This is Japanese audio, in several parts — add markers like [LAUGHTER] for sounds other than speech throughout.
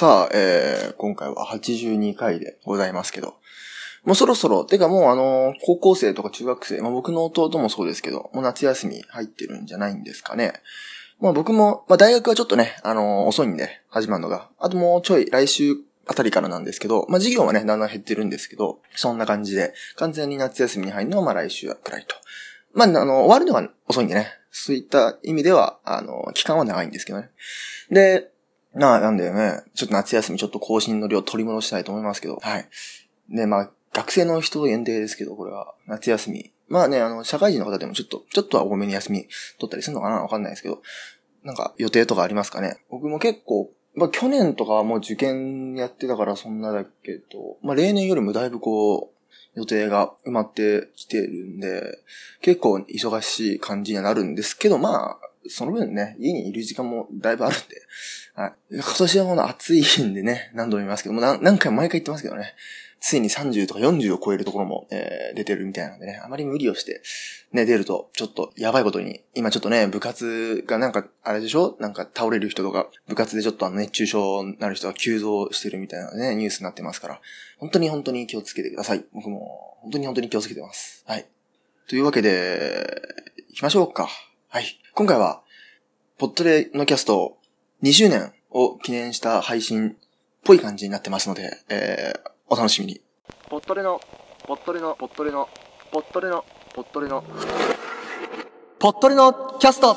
さあ、えー、今回は82回でございますけど、もうそろそろ、てかもうあの、高校生とか中学生、まあ僕の弟もそうですけど、もう夏休み入ってるんじゃないんですかね。まあ僕も、まあ大学はちょっとね、あの、遅いんで、始まるのが。あともうちょい来週あたりからなんですけど、まあ授業はね、だんだん減ってるんですけど、そんな感じで、完全に夏休みに入るのはまあ来週くらいと。まあ、あの、終わるのが遅いんでね。そういった意味では、あの、期間は長いんですけどね。で、なあ、なんだよね。ちょっと夏休みちょっと更新の量取り戻したいと思いますけど。はい。で、まあ、学生の人限定ですけど、これは。夏休み。まあね、あの、社会人の方でもちょっと、ちょっとは多めに休み取ったりするのかな？わかんないですけど。なんか、予定とかありますかね？僕も結構、まあ去年とかはもう受験やってたからそんなだけど、まあ例年よりもだいぶこう、予定が埋まってきてるんで、結構忙しい感じにはなるんですけど、まあ、その分ね、家にいる時間もだいぶあるんで、はい。今年はもう暑いんでね、何度も言いますけども、何回も毎回言ってますけどね、ついに30とか40を超えるところも、えー、出てるみたいなんでね、あまり無理をして、ね、出ると、ちょっとやばいことに、今ちょっとね、部活がなんか、あれでしょ？なんか倒れる人とか、部活でちょっとあの熱中症になる人が急増してるみたいなね、ニュースになってますから、本当に本当に気をつけてください。僕も、本当に本当に気をつけてます。はい。というわけで、行きましょうか。はい。今回は、ポットレのキャスト2周年を記念した配信っぽい感じになってますので、えー、お楽しみに。ポットレの、ポットレの、ポットレの、ポットレの、ポットレの、ポットレのキャスト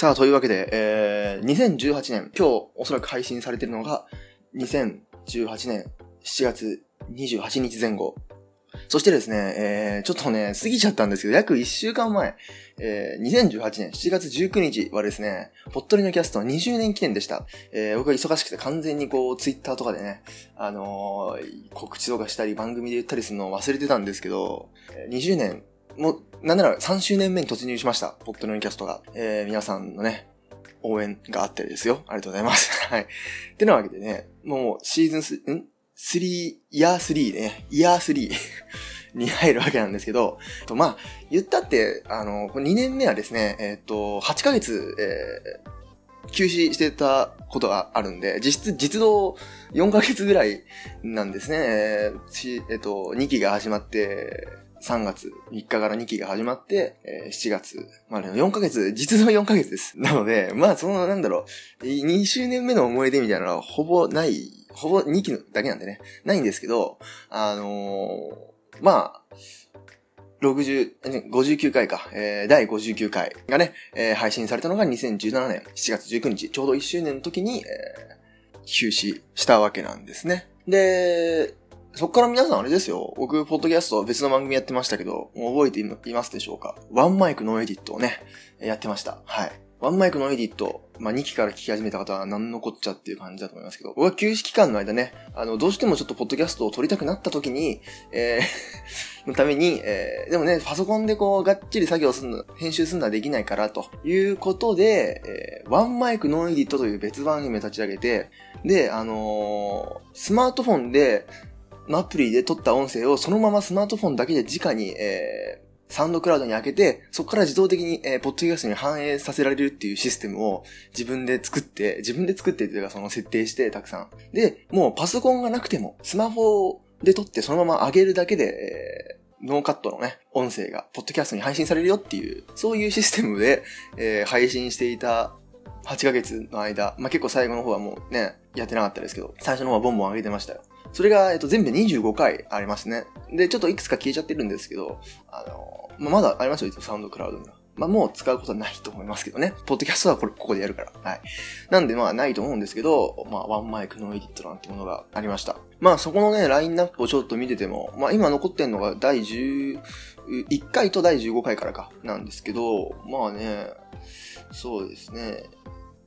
さあ、というわけで、えー、2018年、今日おそらく配信されてるのが、2018年7月28日前後。そしてですね、えー、ちょっとね、過ぎちゃったんですけど、約1週間前、えー、2018年7月19日はですね、ぽっとりのキャスト20年記念でした。えー、僕が忙しくて完全にこう、ツイッターとかでね、あのー、告知とかしたり、番組で言ったりするのを忘れてたんですけど、20年もう、なんなら3周年目に突入しました。ポットのキャストが。えー、皆さんのね、応援があってですよ。ありがとうございます。[LAUGHS] はい。ってなわけでね、もうシーズンス、ん ?3、イヤー3ね、イヤー3 [LAUGHS] に入るわけなんですけど、とまあ、言ったって、あの、2年目はですね、えっ、と、8ヶ月、えー、休止してたことがあるんで、実質、実動4ヶ月ぐらいなんですね。えー、えっ、ー、と、2期が始まって、3月3日から2期が始まって、えー、7月までの4ヶ月、実の4ヶ月です。なので、まあそのなんだろう、2周年目の思い出みたいなのはほぼない、ほぼ2期だけなんでね、ないんですけど、あのー、まあ、60、59回か、えー、第59回がね、えー、配信されたのが2017年7月19日、ちょうど1周年の時に、えー、休止したわけなんですね。で、そっから皆さんあれですよ。僕、ポッドキャスト別の番組やってましたけど、覚えていますでしょうか？ワンマイクノーエディットをね、やってました。はい。ワンマイクノーエディット、まあ、2期から聞き始めた方は何のこっちゃっていう感じだと思いますけど、僕は休止期間の間ね、あの、どうしてもちょっとポッドキャストを録りたくなった時に、えー [LAUGHS] のために、えー、でもね、パソコンでこう、がっちり作業するの、編集するのはできないから、ということで、えー、ワンマイクノンエディットという別番組を立ち上げて、で、あのー、スマートフォンで、アプリで録った音声をそのままスマートフォンだけで直に、えー、サウンドクラウドに上げて、そこから自動的に、えー、ポッドキャストに反映させられるっていうシステムを自分で作って、自分で作ってっていうかその設定してたくさん。で、もうパソコンがなくても、スマホで録ってそのまま上げるだけで、えー、ノーカットのね、音声が、ポッドキャストに配信されるよっていう、そういうシステムで、えー、配信していた8ヶ月の間、まあ、結構最後の方はもうね、やってなかったですけど、最初の方はボンボン上げてましたよ。それが、えっと、全部で25回ありますね。で、ちょっといくつか消えちゃってるんですけど、あの、まあ、まだありますよ、サウンドクラウドには。まあ、もう使うことはないと思いますけどね。ポッドキャストはこれ、ここでやるから。はい。なんで、まあ、ないと思うんですけど、まあ、ワンマイクのエディットなんてものがありました。まあ、そこのね、ラインナップをちょっと見てても、まあ、今残ってんのが第11回と第15回からか、なんですけど、まあね、そうですね。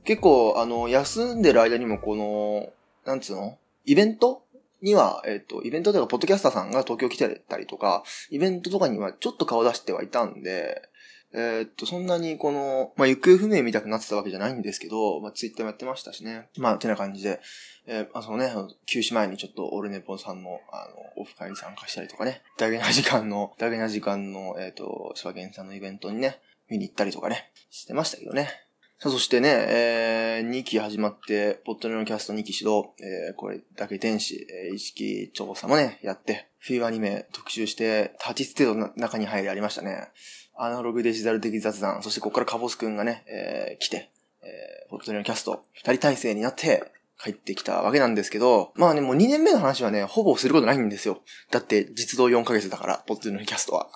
結構、あの、休んでる間にもこの、なんつうの？イベントには、えっ、と、イベントではポッドキャスターさんが東京来てたりとか、イベントとかにはちょっと顔出してはいたんで、えーっと、そんなにこの、まあ、行方不明みたくなってたわけじゃないんですけど、まあ、ツイッターもやってましたしね。まあ、てな感じで、えー、あそのね、休止前にちょっとオルネポンさんの、あの、オフ会に参加したりとかね、ダゲな時間の、ダゲな時間の、えーっと、スワゲンさんのイベントにね、見に行ったりとかね、してましたけどね。さあ、そしてね、えー、2期始まって、ポットレのキャスト2期始動、えー、これだけ天使、えー、意識調査もね、やって、冬アニメ特集して、立ち程度の中に入りありましたね。アナログデジタル的雑談、そしてここからカボスくんがね、えー、来て、えー、ポットレのキャスト、二人体制になって、帰ってきたわけなんですけど、まあね、もう2年目の話はね、ほぼすることないんですよ。だって、実動4ヶ月だから、ポットレのキャストは。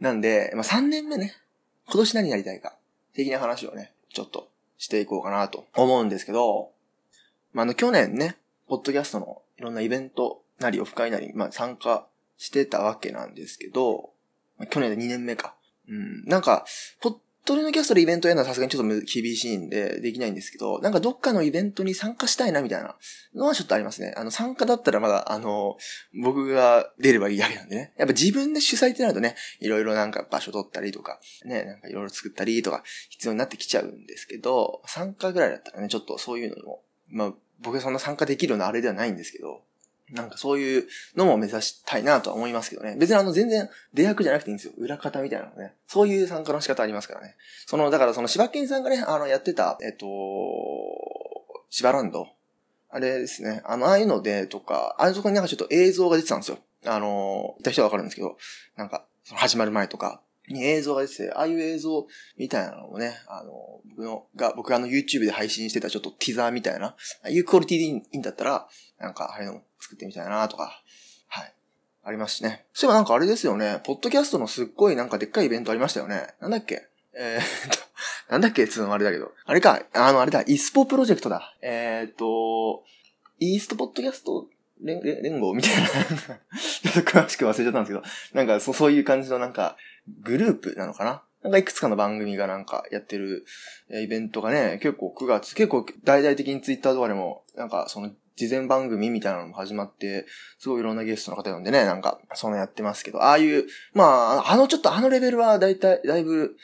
なんで、まあ3年目ね、今年何になりたいか、的な話をね、ちょっとしていこうかなと思うんですけど、まあ、あの、去年ね、ポッドキャストのいろんなイベントなりオフ会なり、まあ、参加してたわけなんですけど、まあ、去年で2年目か。うん、なんか、ポッドレのキャストでイベントやるのはさすがにちょっと厳しいんで、できないんですけど、なんかどっかのイベントに参加したいなみたいなのはちょっとありますね。あの、参加だったらまだ、あの、僕が出ればいいだけなんでね。やっぱ自分で主催ってなるとね、いろいろなんか場所取ったりとか、ね、なんかいろいろ作ったりとか必要になってきちゃうんですけど、参加ぐらいだったらね、ちょっとそういうのも、まあ、僕はそんな参加できるようなあれではないんですけど、なんかそういうのも目指したいなとは思いますけどね。別にあの全然出役じゃなくていいんですよ。裏方みたいなのね。そういう参加の仕方ありますからね。その、だからその柴犬さんがね、あのやってた、えっと、柴ランド。あれですね。あの、ああいうのでとか、ああいうとこになんかちょっと映像が出てたんですよ。あの、いた人はわかるんですけど、なんか、始まる前とか、に映像が出てて、ああいう映像みたいなのもね、あの、僕の、が、僕があの YouTube で配信してたちょっとティザーみたいな、ああいうクオリティでいいんだったら、なんか、ああいうのも作ってみたいなとか、はい。ありますしね。そういえばなんかあれですよね、ポッドキャストのすっごいなんかでっかいイベントありましたよね。なんだっけ？えー、っと、[LAUGHS] なんだっけ？つうのあれだけど。あれか、あの、あれだ、イスポプロジェクトだ。えー、っと、イーストポッドキャスト連連合みたいな。[LAUGHS] ちょっと詳しく忘れちゃったんですけど、なんかそそういう感じのなんか、グループなのかな？なんかいくつかの番組がなんかやってるイベントがね、結構9月、結構大々的にツイッターとかでも、なんかその事前番組みたいなのも始まって、すごいいろんなゲストの方呼んでね、なんか、そのやってますけど、ああいう、まあ、あのちょっとあのレベルはだいたい、だいぶ、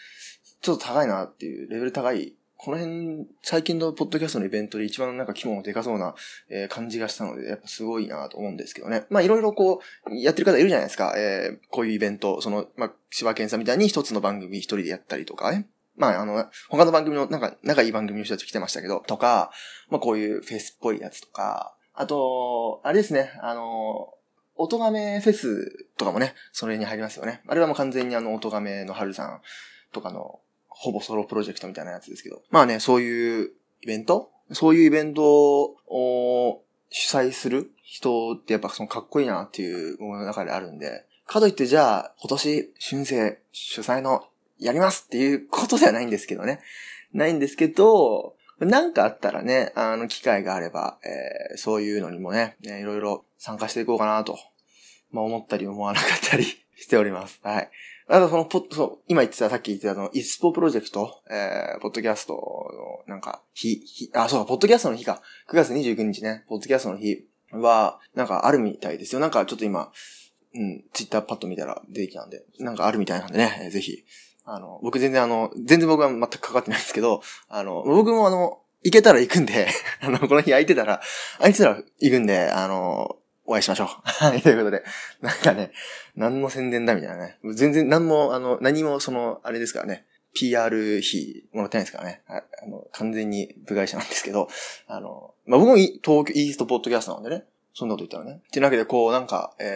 ちょっと高いなっていう、レベル高い。この辺、最近のポッドキャストのイベントで一番なんか規模のでかそうな、え感じがしたので、やっぱすごいなと思うんですけどね。まあいろいろこう、やってる方いるじゃないですか。えーこういうイベント、その、まあ、柴犬さんみたいに一つの番組一人でやったりとかね。まあ、あの、他の番組の、なんか、仲いい番組の人たち来てましたけど、とか、まあこういうフェスっぽいやつとか、あと、あれですね、あの、音亀フェスとかもね、それに入りますよね。あれはもう完全にあの、音亀の春さんとかの、ほぼソロプロジェクトみたいなやつですけど。まあね、そういうイベント？そういうイベントを主催する人ってやっぱそのかっこいいなっていう僕の中であるんで、かといってじゃあ今年春生主催のやりますっていうことではないんですけどね。ないんですけど、なんかあったらね、あの、機会があれば、えーそういうのにもね、ねいろいろ参加していこうかなと、まあ思ったり思わなかったり [LAUGHS] しております。はい。あとそのポッ、そう、今言ってた、さっき言ってたあの、イスポプロジェクト、えー、ポッドキャストの、なんか、日、日、あ、そう、ポッドキャストの日か。9月29日ね、ポッドキャストの日は、なんかあるみたいですよ。なんかちょっと今、うん、ツイッターパッと見たら出てきたんで、なんかあるみたいなんでね、えーぜひ、あの、僕全然あの、全然僕は全く関わってないんですけど、あの、僕もあの、行けたら行くんで、[LAUGHS] あの、この日空いてたら、空いてたら行くんで、あの、お会いしましょう。はい、ということで、なんかね、何の宣伝だみたいなね。全然何も、あの、何もその、あれですからね、PR 費もらってないですからね。はいあの、完全に部外者なんですけど、あの、まあ、僕もい東京、イーストポッドキャストなんでね、そんなこと言ったらね。っていうわけで、こう、なんか、えー、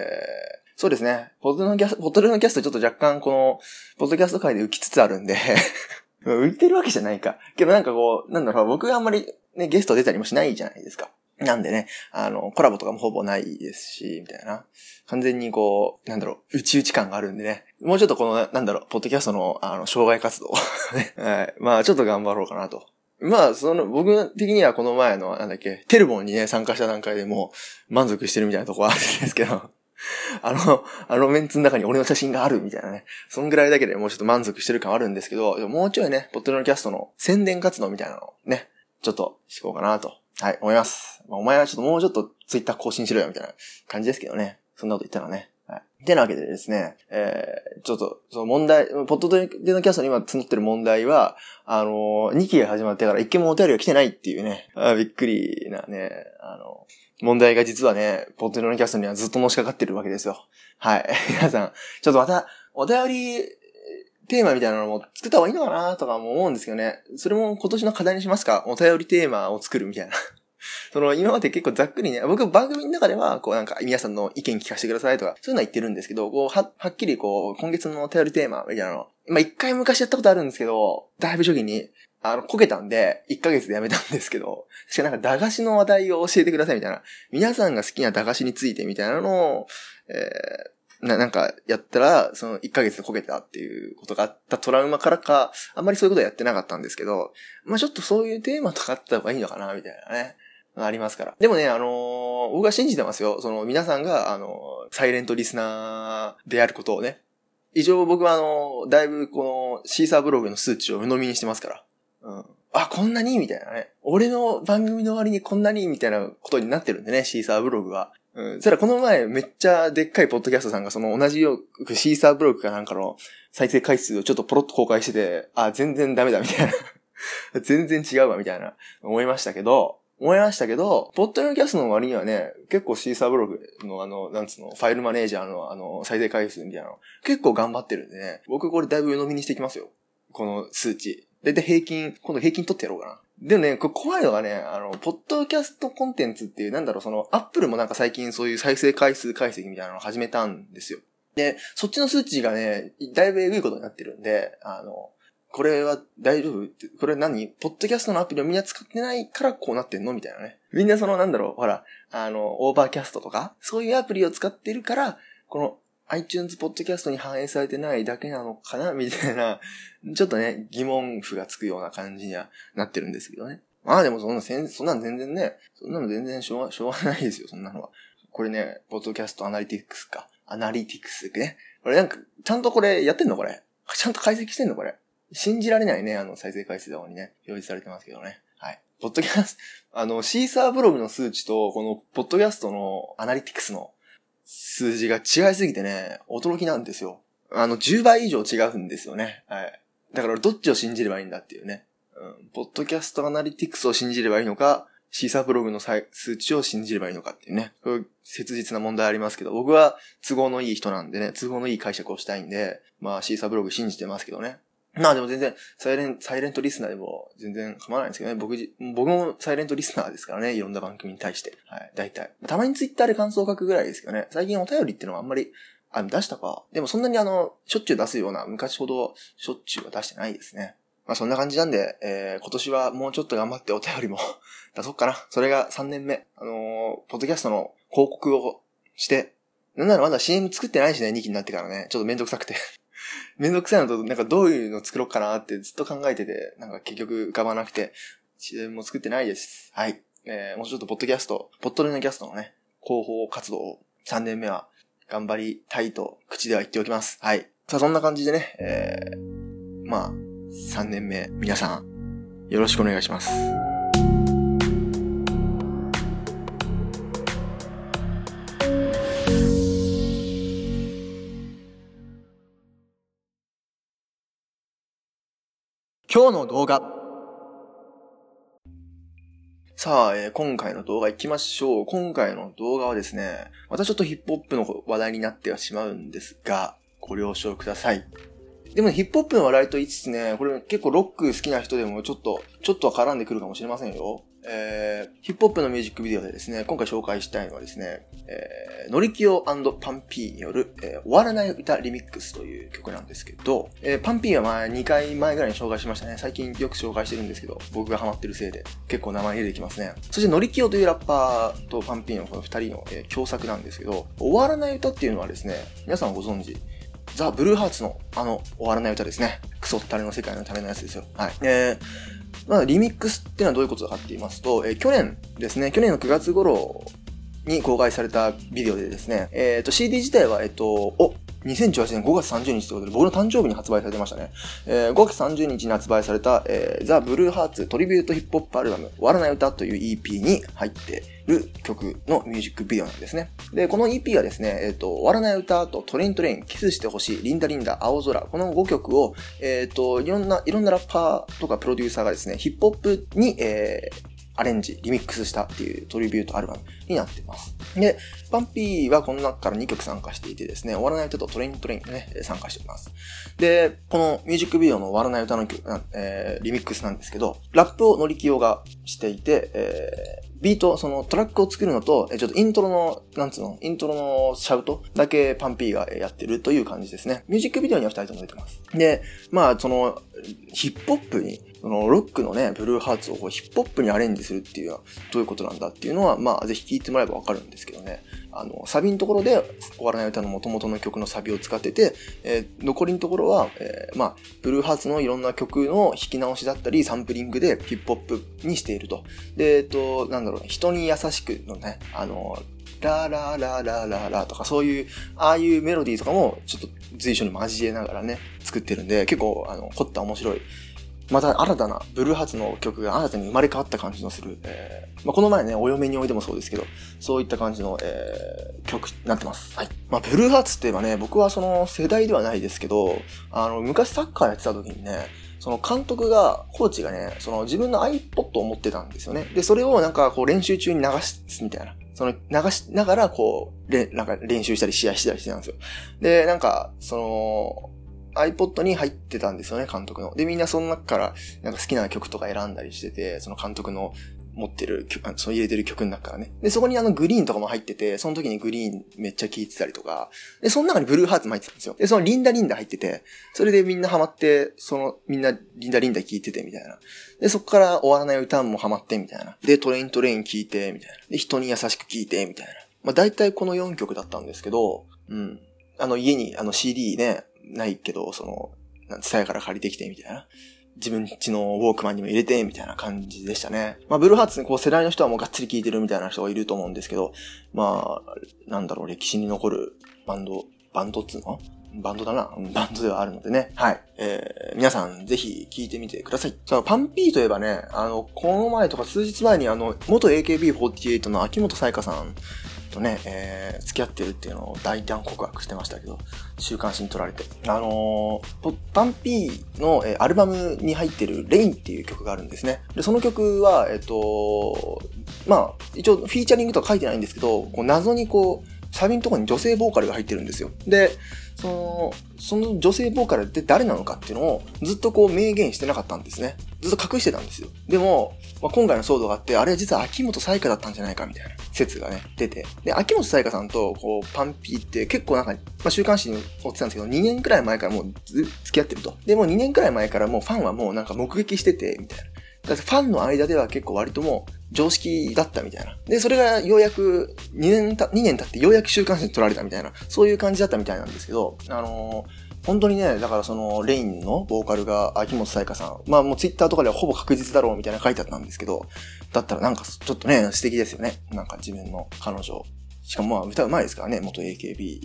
そうですね。ポッドのキャスト、ポッドのキャストちょっと若干この、ポッドキャスト界で浮きつつあるんで、[LAUGHS] 売ってるわけじゃないか。けどなんかこう、なんだろう、僕があんまりね、ゲスト出たりもしないじゃないですか。なんでね、あの、コラボとかもほぼないですし、みたいな。完全にこう、なんだろう、内々感があるんでね。もうちょっとこの、なんだろう、ポッドキャストの、あの、障害活動 [LAUGHS] ね。はい。まあ、ちょっと頑張ろうかなと。まあ、その、僕的にはこの前の、なんだっけ、テルボンにね、参加した段階でもう満足してるみたいなとこはあるんですけど、あの、あのメンツの中に俺の写真があるみたいなね。そんぐらいだけでもうちょっと満足してる感あるんですけど、もうちょいね、ポッドキャストの宣伝活動みたいなのをね、ちょっとしこうかなと、はい、思います。まあ、お前はちょっともうちょっとツイッター更新しろよみたいな感じですけどね。そんなこと言ったらね。はい。てなわけでですね、えー、ちょっと、その問題、ポッドでのキャストに今募ってる問題は、あのー、2期が始まってから一件もお便りが来てないっていうね、あびっくりなね、あの問題が実はね、ポッドのキャストにはずっとのしかかってるわけですよ。はい。皆さん、ちょっとまた、お便りテーマみたいなのも作った方がいいのかなとかも思うんですけどね。それも今年の課題にしますか？お便りテーマを作るみたいな。[LAUGHS] その、今まで結構ざっくりね、僕番組の中では、こうなんか皆さんの意見聞かせてくださいとか、そういうのは言ってるんですけど、こう、は、はっきりこう、今月のお便りテーマみたいなの。まあ、一回昔やったことあるんですけど、だいぶ初期に、あの、こけたんで、1ヶ月でやめたんですけど、確かなんか駄菓子の話題を教えてくださいみたいな。皆さんが好きな駄菓子についてみたいなのを、えー、な、なんか、やったら、その1ヶ月でこけたっていうことがあったトラウマからか、あんまりそういうことはやってなかったんですけど、まあちょっとそういうテーマとかあった方がいいのかな、みたいなね。ありますから。でもね、あのー、僕は信じてますよ。その皆さんが、あのー、サイレントリスナーであることをね。以上僕はあのー、だいぶこのシーサーブログの数値を鵜呑みにしてますから。うん。あ、こんなに？みたいなね。俺の番組の終わりにこんなに？みたいなことになってるんでね、シーサーブログは。うん。そしたらこの前めっちゃでっかいポッドキャストさんがその同じよう、シーサーブログかなんかの再生回数をちょっとポロッと公開してて、あ、全然ダメだみたいな。[LAUGHS] 全然違うわみたいな思いましたけど、思いましたけど、ポッドキャストの割にはね、結構シーサーブログのあの、なんつうの、ファイルマネージャーのあの、再生回数みたいなの、結構頑張ってるんでね、僕これだいぶ飲みにしていきますよ。この数値。だいたい平均、今度平均取ってやろうかな。でもね、これ怖いのがね、あの、ポッドキャストコンテンツっていう、なんだろう、その、アップルもなんか最近そういう再生回数解析みたいなのを始めたんですよ。で、そっちの数値がね、だいぶエグいことになってるんで、あの、これは大丈夫、これ何？ポッドキャストのアプリをみんな使ってないからこうなってんのみたいなね。みんなそのなんだろう、ほら、あの、オーバーキャストとか、そういうアプリを使ってるから、この iTunes ポッドキャストに反映されてないだけなのかな？みたいな、ちょっとね、疑問符がつくような感じにはなってるんですけどね。まあでもそんな、そんなの全然ね、そんなの全然しょうが、しょうがないですよ、そんなのは。これね、ポッドキャストアナリティクスか。アナリティクスね。これなんか、ちゃんとこれやってんのこれ？ちゃんと解析してんのこれ？信じられないね、あの再生回数のにね、表示されてますけどね。はい。ポッドキャスト、あの、シーサーブログの数値と、この、ポッドキャストのアナリティクスの数字が違いすぎてね、驚きなんですよ。あの、10倍以上違うんですよね。はい。だから、どっちを信じればいいんだっていうね。うん。ポッドキャストアナリティクスを信じればいいのか、シーサーブログの数値を信じればいいのかっていうね。切実な問題ありますけど、僕は都合のいい人なんでね、都合のいい解釈をしたいんで、まあシーサーブログ信じてますけどね。[LAUGHS] まあでも全然、サイレン、サイレントリスナーでも全然構わないんですけどね。僕、僕もサイレントリスナーですからね。いろんな番組に対して。はい、大体。たまにツイッターで感想を書くぐらいですけどね。最近お便りっていうのはあんまり、あ、出したか。でもそんなにあの、しょっちゅう出すような、昔ほどしょっちゅうは出してないですね。まあそんな感じなんで、えー、今年はもうちょっと頑張ってお便りも [LAUGHS] 出そうかな。それが3年目。あのー、ポッドキャストの広告をして、なんならまだ CM 作ってないしね、2期になってからね。ちょっとめんどくさくてめんどくさいのと、なんかどういうの作ろうかなってずっと考えてて、なんか結局浮かばなくて、CM も作ってないです。はい。えー、もうちょっとポッドキャスト、ポッドレのキャストのね、広報活動を3年目は頑張りたいと口では言っておきます。はい。さあ、そんな感じでね、えー、まあ、3年目、皆さん、よろしくお願いします。今日の動画。さあ、えー、今回の動画行きましょう。今回の動画はですね、またちょっとヒップホップの話題になってはしまうんですが、ご了承ください。でも、ね、ヒップホップの話題と言いつつね、これ結構ロック好きな人でもちょっと、ちょっとは絡んでくるかもしれませんよ。えー、ヒップホップのミュージックビデオでですね、今回紹介したいのはですね、えー、ノリキオパンピーによる、えー、終わらない歌リミックスという曲なんですけど、えー、パンピーは前2回前ぐらいに紹介しましたね。最近よく紹介してるんですけど、僕がハマってるせいで結構名前出てきますね。そしてノリキオというラッパーとパンピーのこの2人の、えー、共作なんですけど、終わらない歌っていうのはですね、皆さんご存知、ザ・ブルーハーツのあの終わらない歌ですね。クソったれの世界のためのやつですよ。はい。えー、まあ、リミックスっていうのはどういうことかって言いますと、えー、去年ですね、去年の9月頃に公開されたビデオでですね、えっ、ー、と CD 自体は、えっ、ー、と、お、2018年5月30日ということで、僕の誕生日に発売されてましたね。えー、5月30日に発売された、えー、ザ・ブルーハーツトリビュートヒップホップアルバム、終わらない歌という EP に入っている曲のミュージックビデオなんですね。で、この EP はですね、えっ、ー、と、終わらない歌とトレイントレイン、キスしてほしい、リンダリンダ、青空、この5曲を、えっ、ー、と、いろんな、いろんなラッパーとかプロデューサーがですね、ヒップホップに、えー、アレンジ、リミックスしたっていうトリビュートアルバムになってます。で、パンピーはこの中から2曲参加していてですね、終わらない歌とトレイントレインね、参加しております。で、このミュージックビデオの終わらない歌の曲、えー、リミックスなんですけど、ラップを NORIKIYOがしていて、えー、ビート、そのトラックを作るのと、ちょっとイントロの、なんつうの、イントロのシャウトだけパンピーがやってるという感じですね。ミュージックビデオには2人とも出てます。で、まあ、その、ヒップホップにそのロックのね、ブルーハーツをこうヒップホップにアレンジするっていうのはどういうことなんだっていうのは、まあぜひ聞いてもらえばわかるんですけどね。あの、サビのところで終わらない歌の元々の曲のサビを使ってて、えー、残りのところは、えー、まあ、ブルーハーツのいろんな曲の弾き直しだったり、サンプリングでヒップホップにしていると。で、えっと、なんだろう、人に優しくのね、あの、ララララララとかそういう、ああいうメロディーとかもちょっと随所に交えながらね、作ってるんで、結構、あの、凝った面白いまた新たなブルーハーツの曲が新たに生まれ変わった感じのする、えー、まあ、この前ね、お嫁においでもそうですけど、そういった感じの、えー、曲になってます。はい。まあ、ブルーハーツって言えばね、僕はその世代ではないですけど、あの、昔サッカーやってた時にね、その監督が、コーチがね、その自分の iPod を持ってたんですよね。で、それをなんかこう練習中に流すみたいな。その流しながらこう、れなんか練習したり試合したりしてたんですよ。で、なんか、その、iPod に入ってたんですよね、監督の。で、みんなその中から、なんか好きな曲とか選んだりしてて、その監督の持ってる曲、その入れてる曲の中からね。で、そこにあのグリーンとかも入ってて、その時にグリーンめっちゃ聴いてたりとか、で、その中にブルーハーツも入ってたんですよ。で、そのリンダリンダ入ってて、それでみんなハマって、その、みんなリンダリンダ聴いててみたいな。で、そこから終わらない歌もハマってみたいな。で、トレイントレイン聴いてみたいな。で、人に優しく聴いてみたいな。まあ大体この4曲だったんですけど、うん。あの家にあの CD ね、ないけど、その、ツタヤから借りてきてみたいな。自分ちのウォークマンにも入れて、みたいな感じでしたね。まあ、ブルーハーツにこう世代の人はもうがっつり聴いてるみたいな人がいると思うんですけど、まあ、なんだろう、歴史に残るバンド、バンドっつうの？バンドだな。バンドではあるのでね。はい。えー、皆さんぜひ聞いてみてください。さあ、パンピーといえばね、あの、この前とか数日前にあの、元 AKB48 の秋元彩香さんとね、えー、付き合ってるっていうのを大胆告白してましたけど、週刊誌に撮られて。あのー、パンピーの、えー、アルバムに入ってるレインっていう曲があるんですね。で、その曲は、えっ、と、まあ、一応フィーチャリングとか書いてないんですけど、こう謎にこう、サビのところに女性ボーカルが入ってるんですよ。で、その、その女性ボーカルって誰なのかっていうのをずっとこう明言してなかったんですね。ずっと隠してたんですよ。でも、まあ、今回の騒動があって、あれは実は秋元彩香だったんじゃないかみたいな説がね、出て。で、秋元彩香さんとこうパンピーって結構なんか、まあ、週刊誌に載ってたんですけど、2年くらい前からもう付き合ってると。で、もう2年くらい前からもうファンはもうなんか目撃してて、みたいな。だってファンの間では結構割とも常識だったみたいな。で、それがようやく2年た、2年経ってようやく週刊誌に取られたみたいな、そういう感じだったみたいなんですけど、あのー本当にね、だからその、レインのボーカルが秋元彩香さん。まあもうツイッターとかではほぼ確実だろうみたいな書いてあったんですけど、だったらなんかちょっとね、素敵ですよね。なんか自分の彼女。しかもまあ歌うまいですからね、元 AKB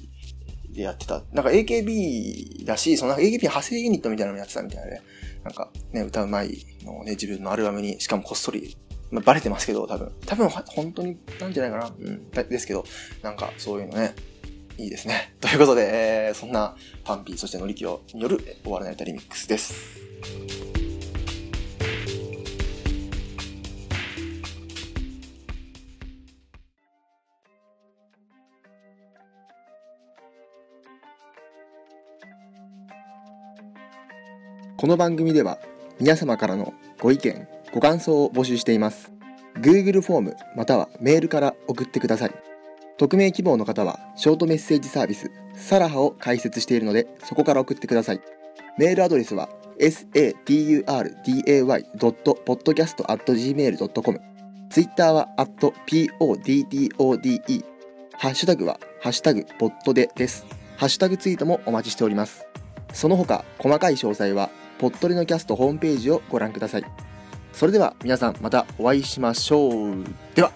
でやってた。なんか AKB だし、その AKB 派生ユニットみたいなのもやってたみたいなね。なんかね、歌うまいのね、自分のアルバムに、しかもこっそりまあ、バレてますけど、多分。多分、本当になんじゃないかな。うん。ですけど、なんか、そういうのね、いいですね。[LAUGHS] ということで、えー、そんな、パンピー、そしてノリキオによる、終わらない歌リミックスです。この番組では皆様からのご意見、ご感想を募集しています。Google フォームまたはメールから送ってください。匿名希望の方はショートメッセージサービスサラハを開設しているのでそこから送ってください。メールアドレスは saturday.podcast.gmail.com ツイッターは @poddode ハッシュタグはハッシュタグポッドでです。ハッシュタグツイートもお待ちしております。その他細かい詳細はポッドレのキャストホームページをご覧ください。それでは皆さんまたお会いしましょう。では。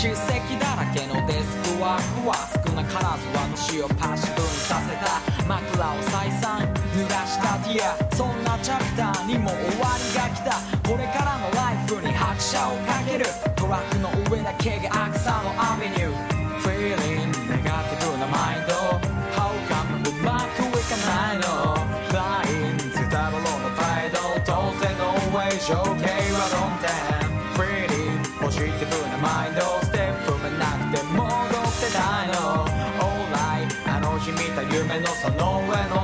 薄着叱責だらけのデスクワークは少なからず私をパッシブにさせた。枕を再三濡らしたディア。そんなチャプターにも終わりが来た。これからのライフに拍車をかける。トラックの上だけが草のアベニュー。Feeling ネガティブなマインド。How come うまくいかないの？Flying ズタボロの態度当然の上情景は論点。夢のその上の